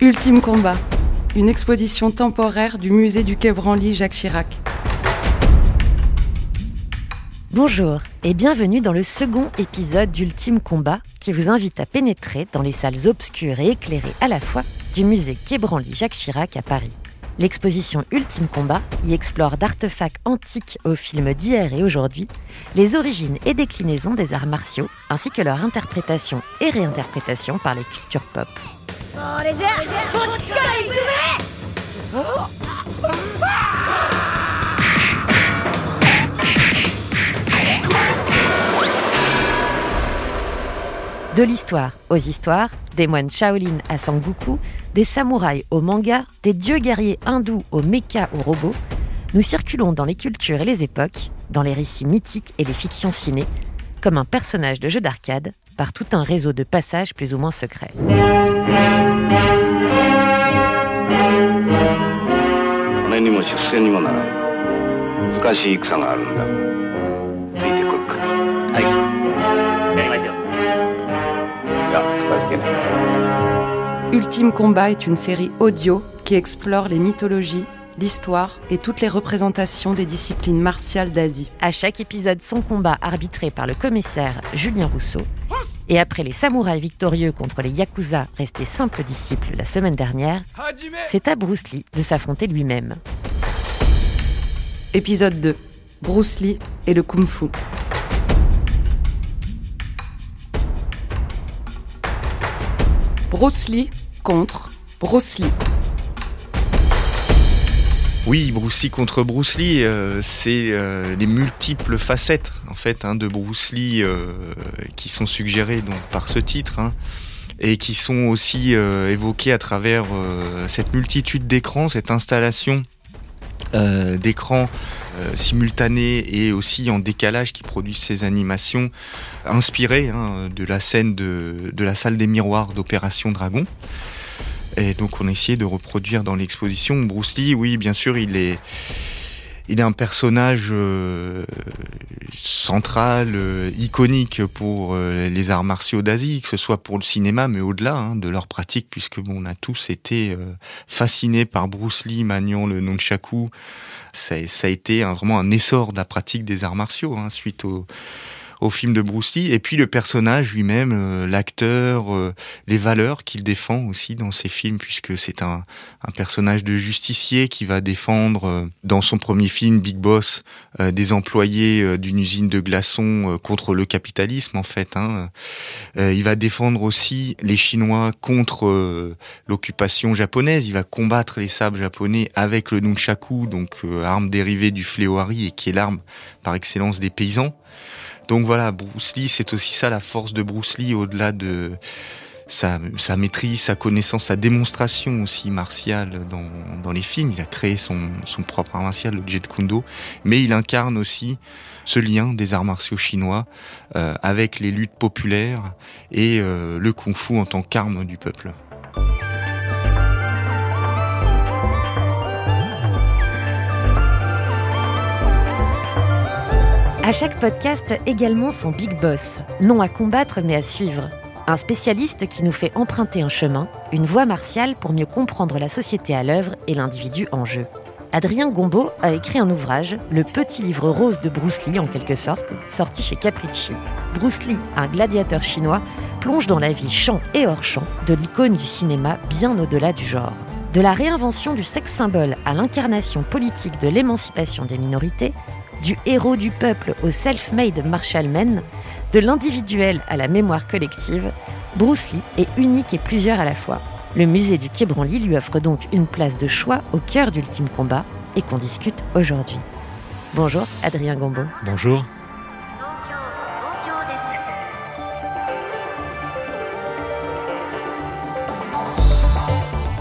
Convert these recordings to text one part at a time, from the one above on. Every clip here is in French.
Ultime combat, une exposition temporaire du musée du Quai Branly Jacques Chirac. Bonjour et bienvenue dans le second épisode d'Ultime Combat qui vous invite à pénétrer dans les salles obscures et éclairées à la fois du musée Quai Branly Jacques Chirac à Paris. L'exposition Ultime Combat y explore d'artefacts antiques aux films d'hier et aujourd'hui les origines et déclinaisons des arts martiaux ainsi que leur interprétation et réinterprétation par les cultures pop. De l'histoire aux histoires, des moines Shaolin à Sangoku, des samouraïs au manga, des dieux guerriers hindous aux mechas aux robots, nous circulons dans les cultures et les époques, dans les récits mythiques et les fictions ciné, comme un personnage de jeu d'arcade par tout un réseau de passages plus ou moins secrets. Ultime Combat est une série audio qui explore les mythologies, l'histoire et toutes les représentations des disciplines martiales d'Asie. À chaque épisode, son combat arbitré par le commissaire Julien Rousseau. Et après les samouraïs victorieux contre les yakuza restés simples disciples la semaine dernière, c'est à Bruce Lee de s'affronter lui-même. Épisode 2. Bruce Lee et le Kung Fu. Bruce Lee contre Bruce Lee. Oui, Bruce Lee contre Bruce Lee, euh, c'est euh, les multiples facettes en fait hein, de Bruce Lee euh, qui sont suggérées par ce titre hein, et qui sont aussi évoquées à travers cette multitude d'écrans, cette installation d'écrans simultanés et aussi en décalage qui produisent ces animations inspirées hein, de la scène de, la salle des miroirs d'Opération Dragon. Et donc on a de reproduire dans l'exposition. Bruce Lee, oui, bien sûr, il est, il est un personnage euh, central, euh, iconique pour euh, les arts martiaux d'Asie, que ce soit pour le cinéma, mais au-delà hein, de leur pratique, puisque bon, on a tous été fascinés par Bruce Lee maniant le nunchaku. Ça, ça a été vraiment un essor de la pratique des arts martiaux hein, suite au au film de Lee, et puis le personnage lui-même, euh, l'acteur, euh, les valeurs qu'il défend aussi dans ses films, puisque c'est un, un, personnage de justicier qui va défendre, euh, dans son premier film, Big Boss, des employés d'une usine de glaçons contre le capitalisme, en fait. Hein. il va défendre aussi les Chinois contre l'occupation japonaise, il va combattre les sabres japonais avec le nunchaku, donc arme dérivée du fléoari et qui est l'arme par excellence des paysans. Donc voilà, Bruce Lee, c'est aussi ça la force de Bruce Lee, au-delà de sa, maîtrise, sa connaissance, sa démonstration aussi martiale dans, les films. Il a créé son, propre art martial, le Jet Kundo, mais il incarne aussi ce lien des arts martiaux chinois euh, avec les luttes populaires et euh, le kung-fu en tant qu'arme du peuple. À chaque podcast, également son big boss, non à combattre mais à suivre. Un spécialiste qui nous fait emprunter un chemin, une voie martiale pour mieux comprendre la société à l'œuvre et l'individu en jeu. Adrien Gombeau a écrit un ouvrage, Le petit livre rose de Bruce Lee en quelque sorte, sorti chez Capricci. Bruce Lee, un gladiateur chinois, plonge dans la vie champ et hors champ de l'icône du cinéma bien au-delà du genre. De la réinvention du sexe symbole à l'incarnation politique de l'émancipation des minorités, du héros du peuple au self-made Marshall Men, de l'individuel à la mémoire collective, Bruce Lee est unique et plusieurs à la fois. Le musée du Quai Branly lui offre donc une place de choix au cœur d'Ultime Combat et qu'on discute aujourd'hui. Bonjour Adrien Gombeau. Bonjour.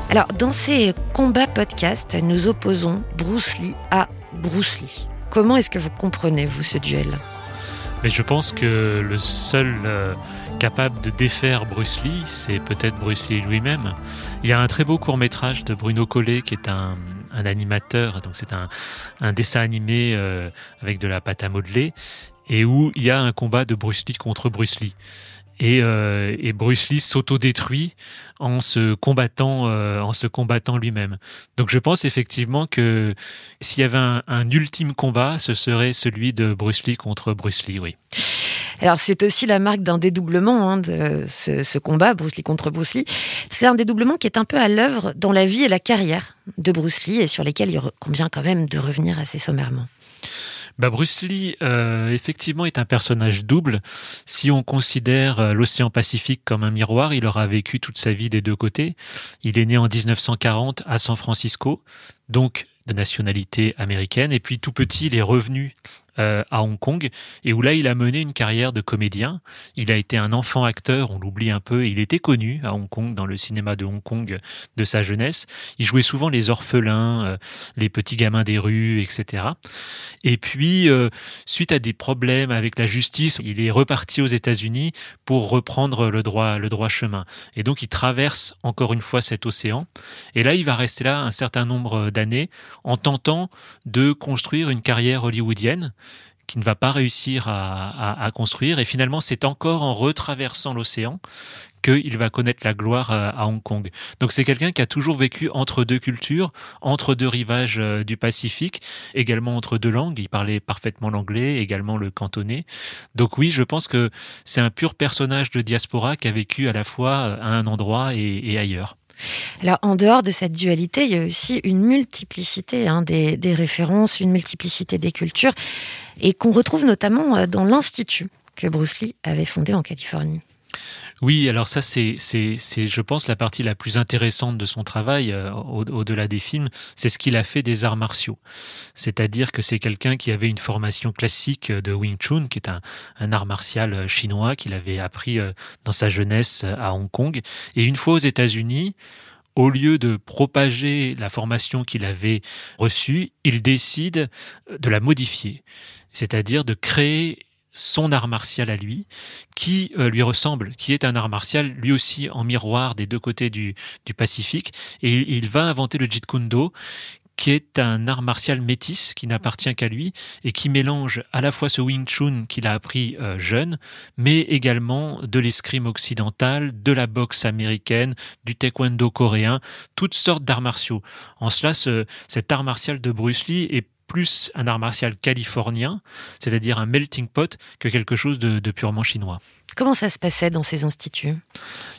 Alors, dans ces combats podcasts, nous opposons Bruce Lee à Bruce Lee. Comment est-ce que vous comprenez, vous, ce duel? Mais je pense que le seul euh, capable de défaire Bruce Lee, c'est peut-être Bruce Lee lui-même. Il y a un très beau court métrage de Bruno Collet, qui est un, animateur, donc c'est un, dessin animé euh, avec de la pâte à modeler, et où il y a un combat de Bruce Lee contre Bruce Lee. Et, euh, et Bruce Lee s'autodétruit en se combattant, euh, en se combattant lui-même. Donc je pense effectivement que s'il y avait un, ultime combat, ce serait celui de Bruce Lee contre Bruce Lee, oui. Alors c'est aussi la marque d'un dédoublement hein, de ce, ce, combat, Bruce Lee contre Bruce Lee. C'est un dédoublement qui est un peu à l'œuvre dans la vie et la carrière de Bruce Lee et sur lesquels il convient quand même de revenir assez sommairement. Bah Bruce Lee, euh, effectivement, est un personnage double. Si on considère euh, l'océan Pacifique comme un miroir, il aura vécu toute sa vie des deux côtés. Il est né en 1940 à San Francisco, donc de nationalité américaine. Et puis tout petit, il est revenu euh, à Hong Kong et où là il a mené une carrière de comédien. Il a été un enfant acteur, on l'oublie un peu. Il était connu à Hong Kong dans le cinéma de Hong Kong de sa jeunesse. Il jouait souvent les orphelins, euh, les petits gamins des rues, etc. Et puis euh, suite à des problèmes avec la justice, il est reparti aux États-Unis pour reprendre le droit le droit chemin. Et donc il traverse encore une fois cet océan. Et là il va rester là un certain nombre d'années en tentant de construire une carrière hollywoodienne qui ne va pas réussir à, à, à construire. Et finalement, c'est encore en retraversant l'océan qu'il va connaître la gloire euh, à Hong Kong. Donc c'est quelqu'un qui a toujours vécu entre deux cultures, entre deux rivages euh, du Pacifique, également entre deux langues. Il parlait parfaitement l'anglais, également le cantonais. Donc oui, je pense que c'est un pur personnage de diaspora qui a vécu à la fois euh, à un endroit et, et ailleurs. Alors, en dehors de cette dualité, il y a aussi une multiplicité hein, des, des, références, une multiplicité des cultures, et qu'on retrouve notamment dans l'Institut que Bruce Lee avait fondé en Californie. Oui, alors ça c'est je pense la partie la plus intéressante de son travail euh, au-delà au des films, c'est ce qu'il a fait des arts martiaux. C'est-à-dire que c'est quelqu'un qui avait une formation classique de Wing Chun, qui est un, un art martial chinois qu'il avait appris euh, dans sa jeunesse à Hong Kong. Et une fois aux États-Unis, au lieu de propager la formation qu'il avait reçue, il décide de la modifier, c'est-à-dire de créer son art martial à lui, qui euh, lui ressemble, qui est un art martial lui aussi en miroir des deux côtés du, du Pacifique, et il va inventer le Jeet Kune Do, qui est un art martial métis qui n'appartient qu'à lui et qui mélange à la fois ce Wing Chun qu'il a appris euh, jeune, mais également de l'escrime occidental, de la boxe américaine, du taekwondo coréen, toutes sortes d'arts martiaux. En cela, ce, cet art martial de Bruce Lee est plus un art martial californien, c'est-à-dire un melting pot, que quelque chose de, de, purement chinois. Comment ça se passait dans ces instituts?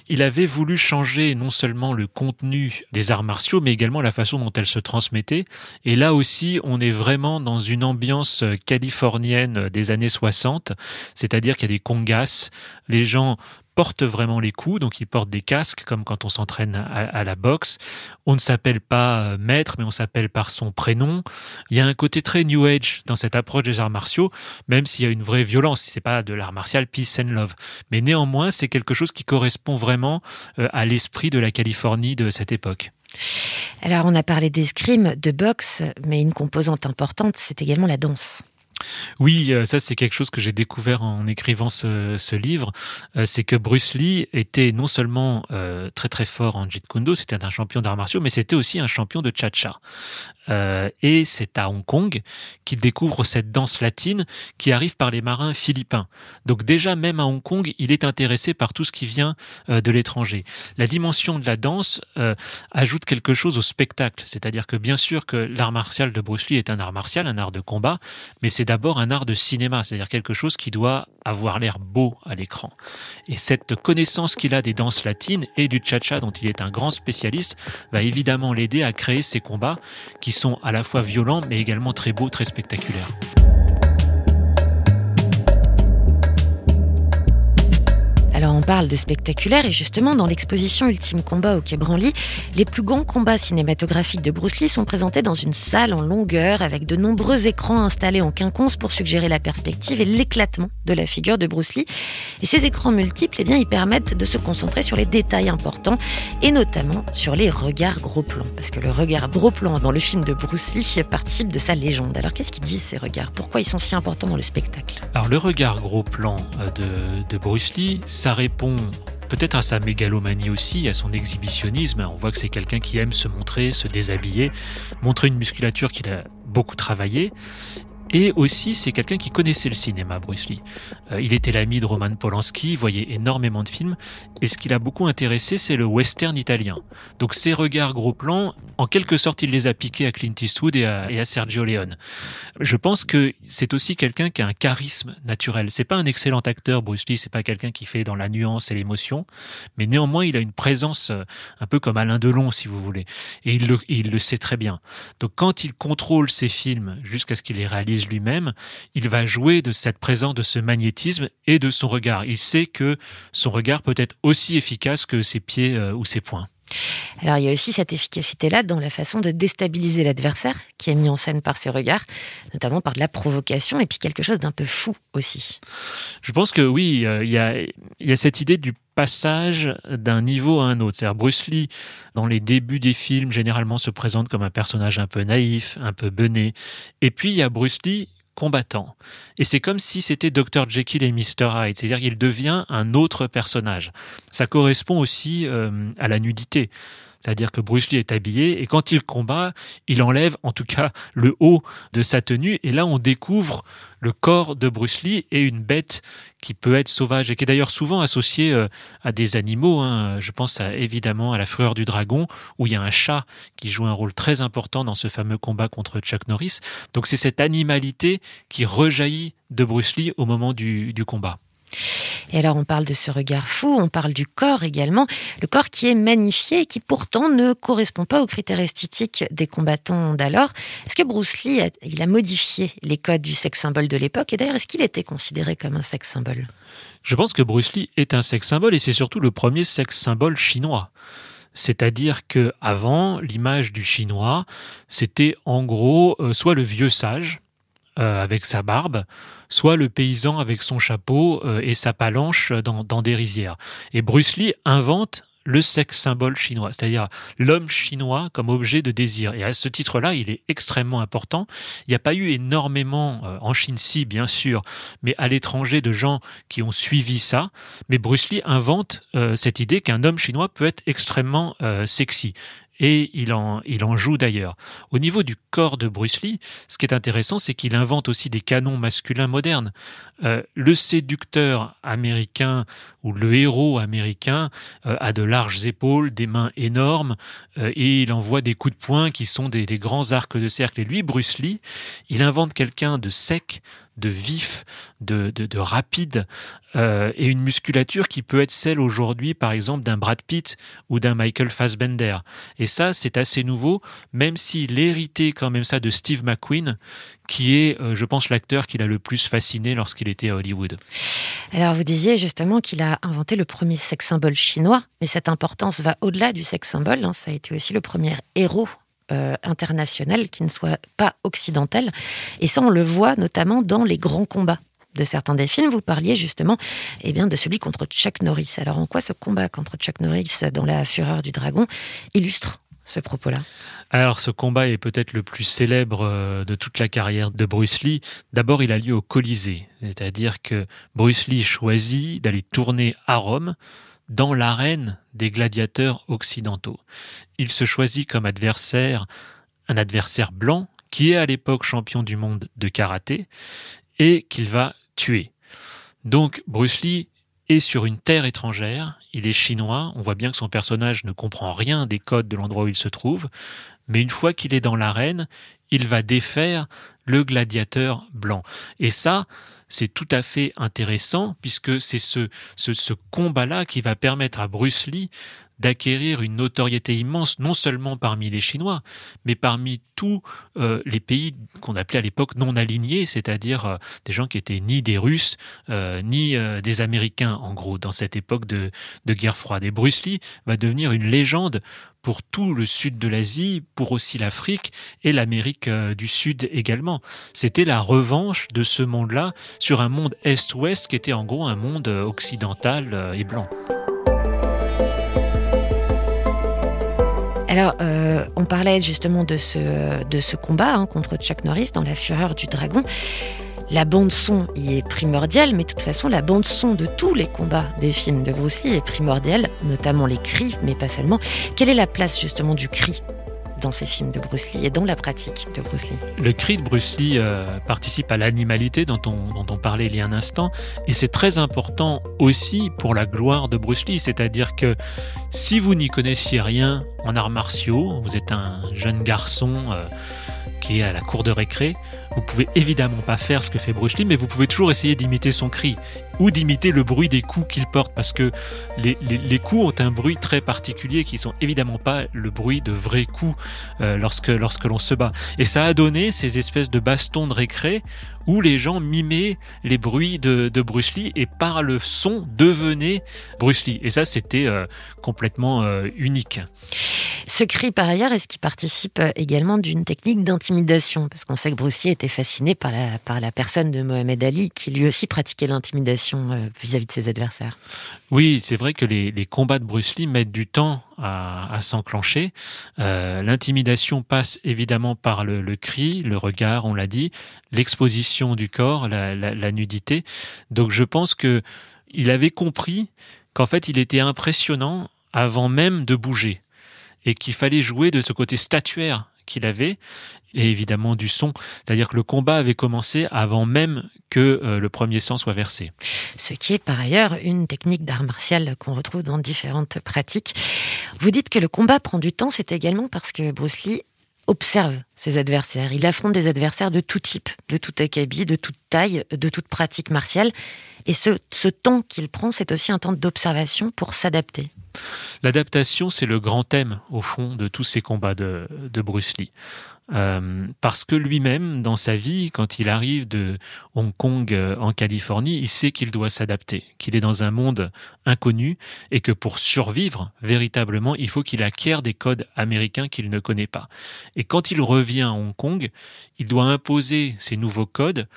Il avait voulu changer non seulement le contenu des arts martiaux, mais également la façon dont elles se transmettaient. Et là aussi, on est vraiment dans une ambiance californienne des années 60, c'est-à-dire qu'il y a des congas, les gens portent vraiment les coups, donc ils portent des casques comme quand on s'entraîne à, la boxe. On ne s'appelle pas maître, mais on s'appelle par son prénom. Il y a un côté très New Age dans cette approche des arts martiaux, même s'il y a une vraie violence. C'est pas de l'art martial peace and love, mais néanmoins c'est quelque chose qui correspond vraiment à l'esprit de la Californie de cette époque. Alors on a parlé d'escrime, de boxe, mais une composante importante, c'est également la danse. Oui, ça c'est quelque chose que j'ai découvert en écrivant ce, livre, c'est que Bruce Lee était non seulement euh, très très fort en Jeet Kune c'était un champion d'arts martiaux, mais c'était aussi un champion de cha-cha. Euh, et c'est à Hong Kong qu'il découvre cette danse latine qui arrive par les marins philippins. Donc déjà même à Hong Kong, il est intéressé par tout ce qui vient euh, de l'étranger. La dimension de la danse euh, ajoute quelque chose au spectacle, c'est-à-dire que bien sûr que l'art martial de Bruce Lee est un art martial, un art de combat, mais c'est d'abord un art de cinéma, c'est-à-dire quelque chose qui doit avoir l'air beau à l'écran. Et cette connaissance qu'il a des danses latines et du cha-cha dont il est un grand spécialiste va évidemment l'aider à créer ces combats qui sont à la fois violents mais également très beaux, très spectaculaires. Alors on parle de spectaculaire et justement dans l'exposition Ultime Combat au Quai Branly, les plus grands combats cinématographiques de Bruce Lee sont présentés dans une salle en longueur avec de nombreux écrans installés en quinconce pour suggérer la perspective et l'éclatement de la figure de Bruce Lee. Et ces écrans multiples, eh bien, ils permettent de se concentrer sur les détails importants et notamment sur les regards gros plans. Parce que le regard gros plan dans le film de Bruce Lee participe de sa légende. Alors qu'est-ce qu'il dit ces regards? Pourquoi ils sont si importants dans le spectacle? Alors le regard gros plan de Bruce Lee, ça répond peut-être à sa mégalomanie aussi, à son exhibitionnisme. On voit que c'est quelqu'un qui aime se montrer, se déshabiller, montrer une musculature qu'il a beaucoup travaillé. Et aussi, c'est quelqu'un qui connaissait le cinéma, Bruce Lee. Euh, il était l'ami de Roman Polanski, voyait énormément de films, et ce qui l'a beaucoup intéressé, c'est le western italien. Donc ses regards gros plans, en quelque sorte, il les a piqués à Clint Eastwood et à, et à Sergio Leone. Je pense que c'est aussi quelqu'un qui a un charisme naturel. C'est pas un excellent acteur, Bruce Lee, c'est pas quelqu'un qui fait dans la nuance et l'émotion, mais néanmoins, il a une présence euh, un peu comme Alain Delon, si vous voulez. Et il le, il le sait très bien. Donc quand il contrôle ses films jusqu'à ce qu'il les réalise lui-même, il va jouer de cette présence, de ce magnétisme et de son regard. Il sait que son regard peut être aussi efficace que ses pieds euh, ou ses poings. Alors il y a aussi cette efficacité-là dans la façon de déstabiliser l'adversaire qui est mis en scène par ses regards, notamment par de la provocation et puis quelque chose d'un peu fou aussi. Je pense que oui, euh, il y, a, cette idée du passage d'un niveau à un autre. C'est-à-dire Bruce Lee, dans les débuts des films, généralement se présente comme un personnage un peu naïf, un peu bené. Et puis il y a Bruce Lee combattant. Et c'est comme si c'était Dr. Jekyll et Mr. Hyde, c'est-à-dire qu'il devient un autre personnage. Ça correspond aussi euh, à la nudité. C'est-à-dire que Bruce Lee est habillé et quand il combat, il enlève en tout cas le haut de sa tenue et là on découvre le corps de Bruce Lee et une bête qui peut être sauvage et qui est d'ailleurs souvent associée euh, à des animaux. Hein. Je pense évidemment à la fureur du dragon où il y a un chat qui joue un rôle très important dans ce fameux combat contre Chuck Norris. Donc c'est cette animalité qui rejaillit de Bruce Lee au moment du combat. Et alors on parle de ce regard fou, on parle du corps également, le corps qui est magnifié et qui pourtant ne correspond pas aux critères esthétiques des combattants d'alors. Est-ce que Bruce Lee a, il a modifié les codes du sexe symbole de l'époque? Et d'ailleurs est-ce qu'il était considéré comme un sexe symbole? Je pense que Bruce Lee est un sexe symbole et c'est surtout le premier sexe symbole chinois. C'est-à-dire que avant l'image du chinois, c'était en gros euh, soit le vieux sage euh, avec sa barbe, soit le paysan avec son chapeau euh, et sa palanche dans, dans des rizières. Et Bruce Lee invente le sexe symbole chinois, c'est-à-dire l'homme chinois comme objet de désir. Et à ce titre-là, il est extrêmement important. Il n'y a pas eu énormément, euh, en Chine si bien sûr, mais à l'étranger de gens qui ont suivi ça. Mais Bruce Lee invente euh, cette idée qu'un homme chinois peut être extrêmement euh, sexy et il en, joue d'ailleurs. Au niveau du corps de Bruce Lee, ce qui est intéressant, c'est qu'il invente aussi des canons masculins modernes. Euh, le séducteur américain ou le héros américain euh, a de larges épaules, des mains énormes, euh, et il envoie des coups de poing qui sont des, des grands arcs de cercle. Et lui, Bruce Lee, il invente quelqu'un de sec, de vif, de, de, de rapide, euh, et une musculature qui peut être celle aujourd'hui, par exemple, d'un Brad Pitt ou d'un Michael Fassbender. Et ça, c'est assez nouveau, même s'il héritait quand même ça de Steve McQueen, qui est, euh, je pense, l'acteur qui l'a le plus fasciné lorsqu'il était à Hollywood. Alors, vous disiez justement qu'il a inventé le premier sex symbole chinois, mais cette importance va au-delà du sex symbole. Hein. Ça a été aussi le premier héros euh, qui ne soit pas occidental. Et ça, on le voit notamment dans les grands combats de certains des films. Vous parliez justement eh bien, de celui contre Chuck Norris. Alors en quoi ce combat contre Chuck Norris dans La Fureur du Dragon illustre ce propos-là? Alors ce combat est peut-être le plus célèbre euh, de toute la carrière de Bruce Lee. D'abord il a lieu au Colisée, c'est-à-dire que Bruce Lee choisit d'aller tourner à Rome dans l'arène des gladiateurs occidentaux. Il se choisit comme adversaire un adversaire blanc qui est à l'époque champion du monde de karaté et qu'il va tuer. Donc Bruce Lee est sur une terre étrangère, il est chinois, on voit bien que son personnage ne comprend rien des codes de l'endroit où il se trouve, mais une fois qu'il est dans l'arène, il va défaire le gladiateur blanc. Et ça, c'est tout à fait intéressant puisque c'est ce, combat-là qui va permettre à Bruce Lee d'acquérir une notoriété immense, non seulement parmi les Chinois, mais parmi tous euh, les pays qu'on appelait à l'époque non alignés, c'est-à-dire euh, des gens qui étaient ni des Russes, euh, ni des Américains, en gros, dans cette époque de guerre froide. Et Bruce Lee va devenir une légende pour tout le sud de l'Asie, pour aussi l'Afrique et l'Amérique euh, du Sud également. C'était la revanche de ce monde-là sur un monde Est-Ouest qui était en gros un monde euh, occidental euh, et blanc. Alors, on parlait justement de ce, de ce combat hein, contre Chuck Norris dans La Fureur du Dragon. La bande son y est primordiale, mais de toute façon, la bande son de tous les combats des films de Bruce est primordiale, notamment les cris, mais pas seulement. Quelle est la place justement du cri dans ces films de Bruce Lee et dans la pratique de Bruce Lee. Le cri de Bruce Lee euh, participe à l'animalité dont on, dont on parlait il y a un instant, et c'est très important aussi pour la gloire de Bruce Lee, c'est-à-dire que si vous n'y connaissiez rien en arts martiaux, vous êtes un jeune garçon euh, qui est à la cour de récré, vous pouvez évidemment pas faire ce que fait Bruce Lee, mais vous pouvez toujours essayer d'imiter son cri ou d'imiter le bruit des coups qu'il porte, parce que les, les, les, coups ont un bruit très particulier qui sont évidemment pas le bruit de vrais coups euh, lorsque lorsque l'on se bat. Et ça a donné ces espèces de bastons de récré où les gens mimaient les bruits de, de Bruce Lee et par le son devenaient Bruce Lee. Et ça, c'était euh, complètement euh, unique. Ce cri, par ailleurs, est-ce qu'il participe également d'une technique d'intimidation? Parce qu'on sait que Lee était fasciné par la, par la personne de Mohamed Ali, qui lui aussi pratiquait l'intimidation vis-à-vis de ses adversaires. Oui, c'est vrai que les, les, combats de Bruce Lee mettent du temps à, s'enclencher. Euh, L'intimidation passe évidemment par le, cri, le regard, on l'a dit, l'exposition du corps, la, la, la, nudité. Donc je pense que il avait compris qu'en fait il était impressionnant avant même de bouger et qu'il fallait jouer de ce côté statuaire qu'il avait et évidemment du son. C'est-à-dire que le combat avait commencé avant même que euh, le premier sang soit versé. Ce qui est par ailleurs une technique d'art martial qu'on retrouve dans différentes pratiques. Vous dites que le combat prend du temps, c'est également parce que Bruce Lee observe ses adversaires. Il affronte des adversaires de tout type, de tout acabit, de toute taille, de toute pratique martiale. Et ce, ce temps qu'il prend, c'est aussi un temps d'observation pour s'adapter. L'adaptation, c'est le grand thème, au fond, de tous ces combats de, de Bruce Lee. Euh, parce que lui-même, dans sa vie, quand il arrive de Hong Kong euh, en Californie, il sait qu'il doit s'adapter, qu'il est dans un monde inconnu et que pour survivre véritablement, il faut qu'il acquiert des codes américains qu'il ne connaît pas. Et quand il revient à Hong Kong, il doit imposer ces nouveaux codes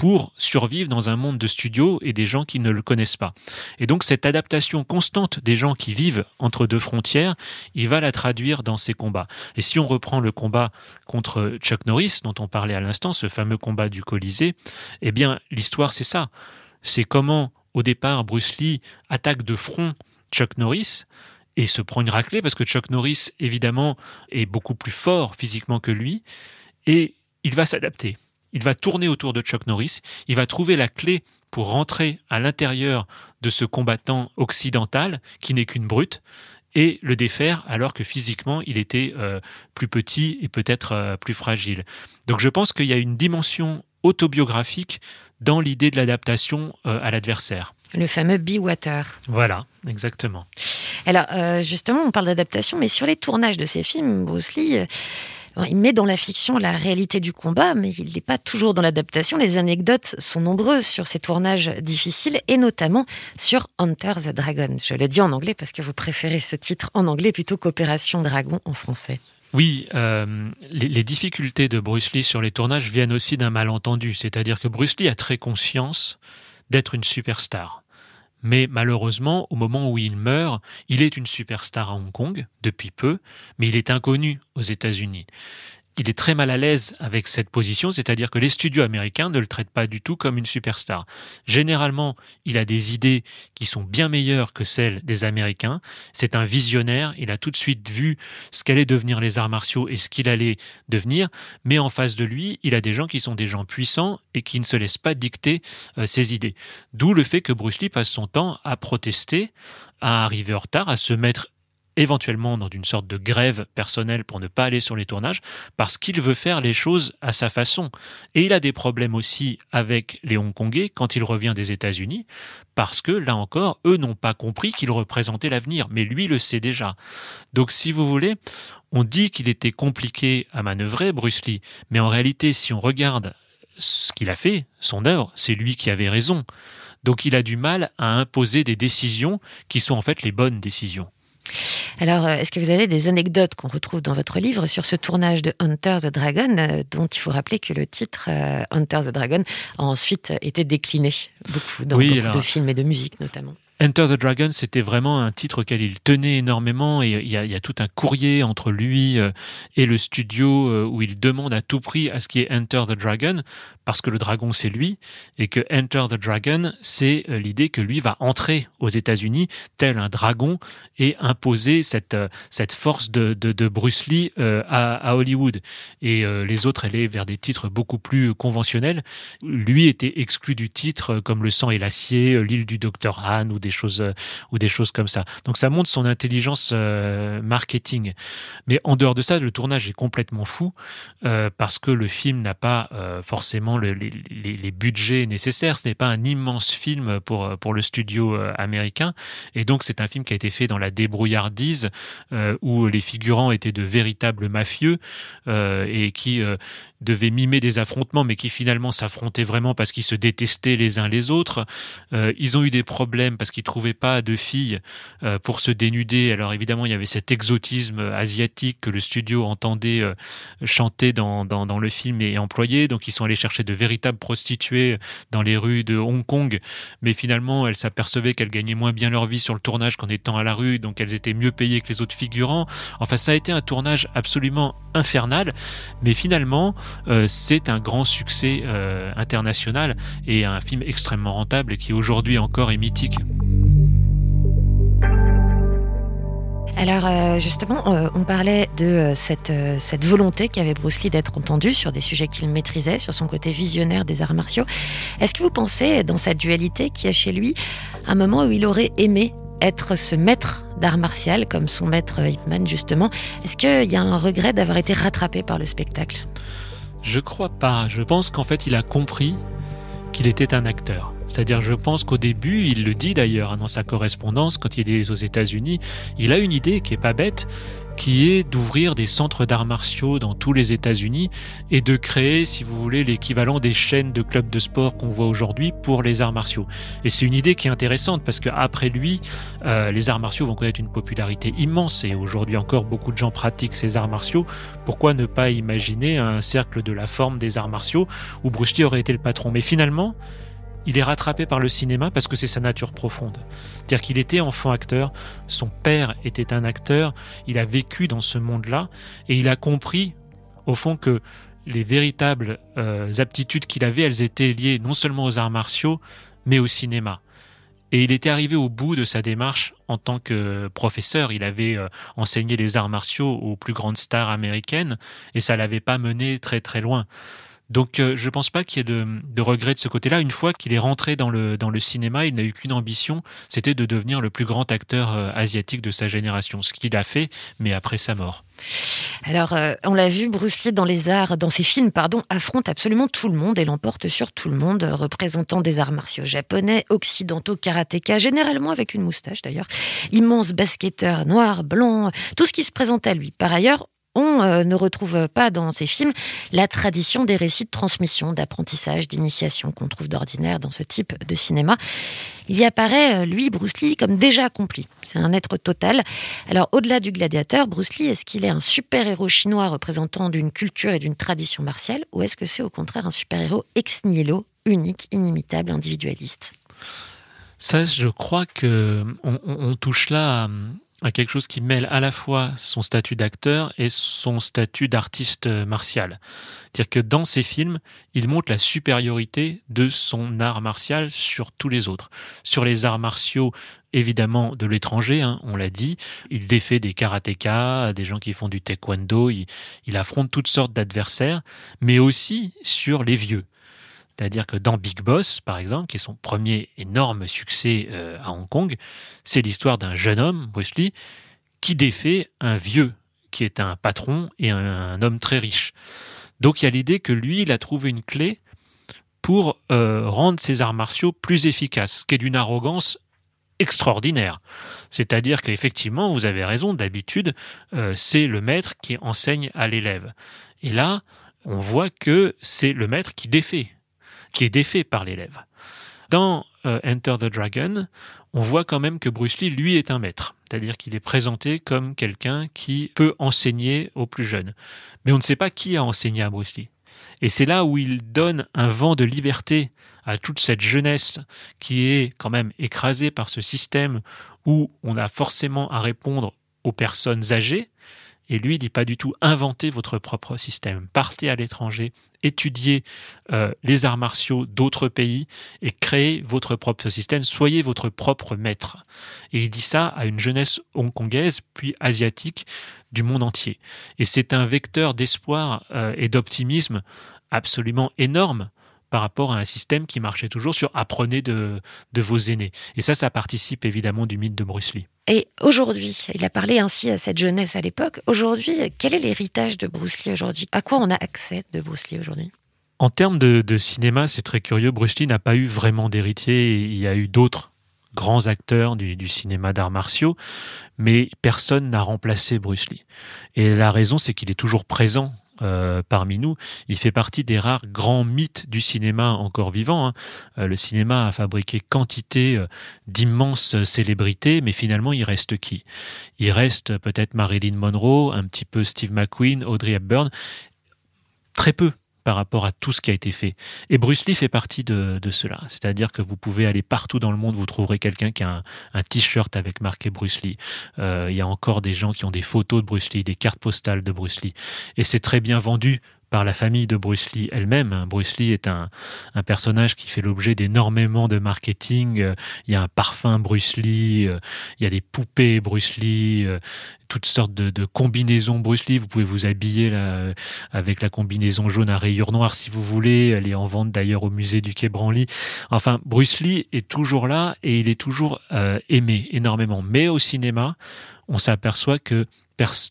pour survivre dans un monde de studio et des gens qui ne le connaissent pas. Et donc cette adaptation constante des gens qui vivent entre deux frontières, il va la traduire dans ses combats. Et si on reprend le combat contre Chuck Norris dont on parlait à l'instant, ce fameux combat du Colisée, eh bien l'histoire c'est ça. C'est comment au départ Bruce Lee attaque de front Chuck Norris et se prend une raclée parce que Chuck Norris évidemment est beaucoup plus fort physiquement que lui et il va s'adapter il va tourner autour de Chuck Norris, il va trouver la clé pour rentrer à l'intérieur de ce combattant occidental qui n'est qu'une brute et le défaire alors que physiquement il était euh, plus petit et peut-être euh, plus fragile. Donc je pense qu'il y a une dimension autobiographique dans l'idée de l'adaptation euh, à l'adversaire. Le fameux Be Water. Voilà, exactement. Alors justement, on parle d'adaptation, mais sur les tournages de ces films, Bruce Lee il met dans la fiction la réalité du combat, mais il n'est pas toujours dans l'adaptation. Les anecdotes sont nombreuses sur ces tournages difficiles et notamment sur Hunter the Dragon. Je le dis en anglais parce que vous préférez ce titre en anglais plutôt qu'Opération Dragon en français. Oui, euh, les, les, difficultés de Bruce Lee sur les tournages viennent aussi d'un malentendu, c'est-à-dire que Bruce Lee a très conscience d'être une superstar. Mais malheureusement, au moment où il meurt, il est une superstar à Hong Kong, depuis peu, mais il est inconnu aux États-Unis il est très mal à l'aise avec cette position, c'est-à-dire que les studios américains ne le traitent pas du tout comme une superstar. Généralement, il a des idées qui sont bien meilleures que celles des Américains. C'est un visionnaire, il a tout de suite vu ce qu'allaient devenir les arts martiaux et ce qu'il allait devenir, mais en face de lui, il a des gens qui sont des gens puissants et qui ne se laissent pas dicter euh, ses idées. D'où le fait que Bruce Lee passe son temps à protester, à arriver en retard, à se mettre éventuellement dans une sorte de grève personnelle pour ne pas aller sur les tournages, parce qu'il veut faire les choses à sa façon. Et il a des problèmes aussi avec les Hongkongais quand il revient des États-Unis, parce que là encore, eux n'ont pas compris qu'il représentait l'avenir, mais lui le sait déjà. Donc si vous voulez, on dit qu'il était compliqué à manœuvrer, Bruce Lee, mais en réalité, si on regarde ce qu'il a fait, son œuvre, c'est lui qui avait raison. Donc il a du mal à imposer des décisions qui sont en fait les bonnes décisions. Alors, euh, est-ce que vous avez des anecdotes qu'on retrouve dans votre livre sur ce tournage de Hunter the Dragon, euh, dont il faut rappeler que le titre euh, Hunter the Dragon a ensuite été décliné beaucoup dans oui, beaucoup alors, de films et de musique notamment? Enter the Dragon, c'était vraiment un titre auquel il tenait énormément et il y a, tout un courrier entre lui euh, et le studio euh, où il demande à tout prix à ce qui est Enter the Dragon parce que le dragon c'est lui et que Enter the Dragon c'est euh, l'idée que lui va entrer aux États-Unis tel un dragon et imposer cette cette force de, de, Bruce Lee à, à, Hollywood et les autres allaient vers des titres beaucoup plus conventionnels. Lui était exclu du titre comme Le sang et l'acier, L'île du docteur Han ou des choses euh, ou des choses comme ça. Donc ça montre son intelligence euh, marketing. Mais en dehors de ça, le tournage est complètement fou euh, parce que le film n'a pas forcément les, les, budgets nécessaires. Ce n'est pas un immense film pour pour le studio américain. Et donc c'est un film qui a été fait dans la débrouillardise où les figurants étaient de véritables mafieux et qui devaient mimer des affrontements, mais qui finalement s'affrontaient vraiment parce qu'ils se détestaient les uns les autres. ils ont eu des problèmes parce qu'ils trouvaient pas de filles euh, pour se dénuder. Alors évidemment, il y avait cet exotisme asiatique que le studio entendait euh, chanter dans, dans, dans, le film et employer. Donc ils sont allés chercher de véritables prostituées dans les rues de Hong Kong. Mais finalement, elles s'apercevaient qu'elles gagnaient moins bien leur vie sur le tournage qu'en étant à la rue. Donc elles étaient mieux payées que les autres figurants. Enfin, ça a été un tournage absolument infernal. Mais finalement, euh, c'est un grand succès international et un film extrêmement rentable et qui aujourd'hui encore est mythique. Alors euh, justement, euh, on parlait de euh, cette, cette volonté qu'avait Bruce Lee d'être entendu sur des sujets qu'il maîtrisait, sur son côté visionnaire des arts martiaux. Est-ce que vous pensez, dans cette dualité qui a chez lui, un moment où il aurait aimé être ce maître d'art martial, comme son maître Ip Man justement Est-ce qu'il y a un regret d'avoir été rattrapé par le spectacle? Je crois pas. Je pense qu'en fait, il a compris qu'il était un acteur. C'est-à-dire, je pense qu'au début, il le dit d'ailleurs hein, dans sa correspondance quand il est aux États-Unis, il a une idée qui est pas bête, qui est d'ouvrir des centres d'arts martiaux dans tous les États-Unis et de créer, si vous voulez, l'équivalent des chaînes de clubs de sport qu'on voit aujourd'hui pour les arts martiaux. Et c'est une idée qui est intéressante parce qu'après lui, euh, les arts martiaux vont connaître une popularité immense et aujourd'hui encore beaucoup de gens pratiquent ces arts martiaux. Pourquoi ne pas imaginer un cercle de la forme des arts martiaux où Bruce aurait été le patron? Mais finalement, il est rattrapé par le cinéma parce que c'est sa nature profonde. C'est-à-dire qu'il était enfant acteur, son père était un acteur, il a vécu dans ce monde-là et il a compris au fond que les véritables euh, aptitudes qu'il avait, elles étaient liées non seulement aux arts martiaux, mais au cinéma. Et il était arrivé au bout de sa démarche en tant que professeur. Il avait euh, enseigné les arts martiaux aux plus grandes stars américaines et ça l'avait pas mené très très loin. Donc euh, je ne pense pas qu'il y ait de, de regret de ce côté-là. Une fois qu'il est rentré dans le, cinéma, il n'a eu qu'une ambition, c'était de devenir le plus grand acteur euh, asiatique de sa génération, ce qu'il a fait, mais après sa mort. Alors, euh, on l'a vu, Bruce Lee dans les arts, dans ses films, pardon, affronte absolument tout le monde et l'emporte sur tout le monde, représentant des arts martiaux japonais, occidentaux, karatéka, généralement avec une moustache d'ailleurs, immense basketteur, noir, blanc, tout ce qui se présente à lui. Par ailleurs, on euh, ne retrouve pas dans ces films la tradition des récits de transmission, d'apprentissage, d'initiation qu'on trouve d'ordinaire dans ce type de cinéma. Il y apparaît, euh, lui, Bruce Lee, comme déjà accompli. C'est un être total. Alors, au-delà du gladiateur, Bruce Lee, est-ce qu'il est un super-héros chinois représentant d'une culture et d'une tradition martiale, ou est-ce que c'est au contraire un super-héros ex nihilo, unique, inimitable, individualiste? Ça, je crois que on touche là à quelque chose qui mêle à la fois son statut d'acteur et son statut d'artiste martial. C'est-à-dire que dans ses films, il montre la supériorité de son art martial sur tous les autres. Sur les arts martiaux, évidemment, de l'étranger, hein, on l'a dit, il défait des karatékas, des gens qui font du taekwondo, il, il affronte toutes sortes d'adversaires, mais aussi sur les vieux. C'est-à-dire que dans Big Boss, par exemple, qui est son premier énorme succès euh, à Hong Kong, c'est l'histoire d'un jeune homme, Bruce Lee, qui défait un vieux, qui est un patron et un, homme très riche. Donc il y a l'idée que lui, il a trouvé une clé pour euh, rendre ses arts martiaux plus efficaces, ce qui est d'une arrogance extraordinaire. C'est-à-dire qu'effectivement, vous avez raison, d'habitude, euh, c'est le maître qui enseigne à l'élève. Et là, on voit que c'est le maître qui défait qui est défait par l'élève. Dans euh, Enter the Dragon, on voit quand même que Bruce Lee, lui, est un maître. C'est-à-dire qu'il est présenté comme quelqu'un qui peut enseigner aux plus jeunes. Mais on ne sait pas qui a enseigné à Bruce Lee. Et c'est là où il donne un vent de liberté à toute cette jeunesse qui est quand même écrasée par ce système où on a forcément à répondre aux personnes âgées, et lui dit pas du tout inventer votre propre système. Partez à l'étranger, étudiez euh, les arts martiaux d'autres pays et créez votre propre système. Soyez votre propre maître. Et il dit ça à une jeunesse hongkongaise puis asiatique du monde entier. Et c'est un vecteur d'espoir euh, et d'optimisme absolument énorme par rapport à un système qui marchait toujours sur apprenez de, de vos aînés. Et ça, ça participe évidemment du mythe de Bruce Lee. Et aujourd'hui, il a parlé ainsi à cette jeunesse à l'époque. Aujourd'hui, quel est l'héritage de Bruce Lee aujourd'hui? À quoi on a accès de Bruce Lee aujourd'hui? En termes de, de cinéma, c'est très curieux. Bruce Lee n'a pas eu vraiment d'héritier. Il y a eu d'autres grands acteurs du, du cinéma d'arts martiaux, mais personne n'a remplacé Bruce Lee. Et la raison, c'est qu'il est toujours présent euh, parmi nous. Il fait partie des rares grands mythes du cinéma encore vivant. Hein. Euh, le cinéma a fabriqué quantité euh, d'immenses célébrités, mais finalement, il reste qui? Il reste peut-être Marilyn Monroe, un petit peu Steve McQueen, Audrey Hepburn, très peu par rapport à tout ce qui a été fait. Et Bruce Lee fait partie de, de cela. C'est-à-dire que vous pouvez aller partout dans le monde, vous trouverez quelqu'un qui a un, un t-shirt avec marqué Bruce Lee. Euh, il y a encore des gens qui ont des photos de Bruce Lee, des cartes postales de Bruce Lee. Et c'est très bien vendu par la famille de Bruce Lee elle-même. Bruce Lee est un, un personnage qui fait l'objet d'énormément de marketing. Euh, il y a un parfum Bruce Lee, euh, il y a des poupées Bruce Lee, euh, toutes sortes de, de, combinaisons Bruce Lee. Vous pouvez vous habiller là, avec la combinaison jaune à rayures noires si vous voulez. Elle est en vente d'ailleurs au musée du Quai Branly. Enfin, Bruce Lee est toujours là et il est toujours aimé énormément. Mais au cinéma, on s'aperçoit que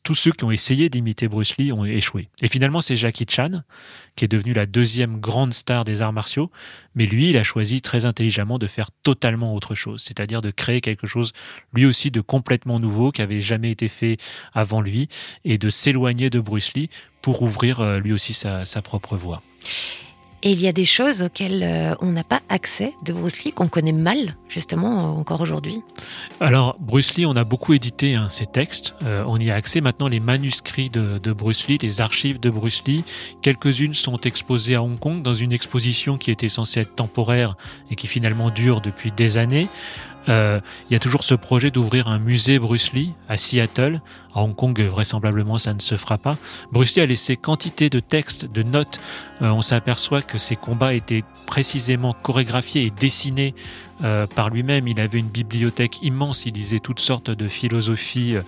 tous ceux qui ont essayé d'imiter Bruce Lee ont échoué. Et finalement, c'est Jackie Chan, qui est devenu la deuxième grande star des arts martiaux, mais lui, il a choisi très intelligemment de faire totalement autre chose, c'est-à-dire de créer quelque chose, lui aussi, de complètement nouveau, qui avait jamais été fait avant lui, et de s'éloigner de Bruce Lee pour ouvrir euh, lui aussi sa, sa propre voie. Et il y a des choses auxquelles euh, on n'a pas accès de Bruce Lee, qu'on connaît mal, justement, euh, encore aujourd'hui. Alors, Bruce Lee, on a beaucoup édité hein, ses textes. Euh, on y a accès maintenant les manuscrits de, de, Bruce Lee, les archives de Bruce Lee. Quelques-unes sont exposées à Hong Kong dans une exposition qui était censée être temporaire et qui finalement dure depuis des années. Euh, il y a toujours ce projet d'ouvrir un musée Bruce Lee à Seattle. À Hong Kong, vraisemblablement, ça ne se fera pas. Bruce Lee a laissé quantité de textes, de notes. Euh, on s'aperçoit que ses combats étaient précisément chorégraphiés et dessinés euh, par lui-même. Il avait une bibliothèque immense. Il lisait toutes sortes de philosophies euh,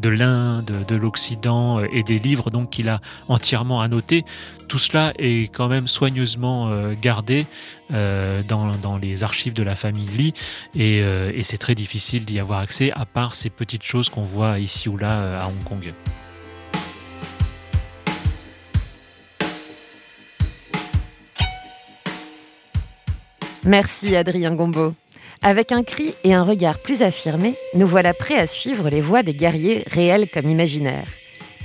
de l'Inde, de l'Occident et des livres donc qu'il a entièrement annotés. Tout cela est quand même soigneusement gardé dans, dans, les archives de la famille Lee et c'est très difficile d'y avoir accès à part ces petites choses qu'on voit ici ou là Kong. Merci Adrien Gombeau. Avec un cri et un regard plus affirmés, nous voilà prêts à suivre les voies des guerriers réels comme imaginaires.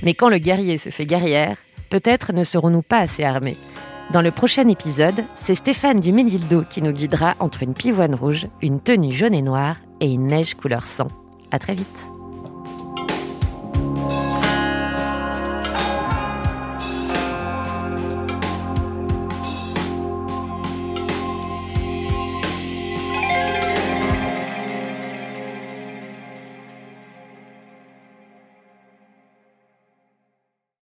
Mais quand le guerrier se fait guerrière, peut-être ne serons-nous pas assez armés. Dans le prochain épisode, c'est Stéphane Duménildo qui nous guidera entre une pivoine rouge, une tenue jaune et noire et une neige couleur sang. À très vite.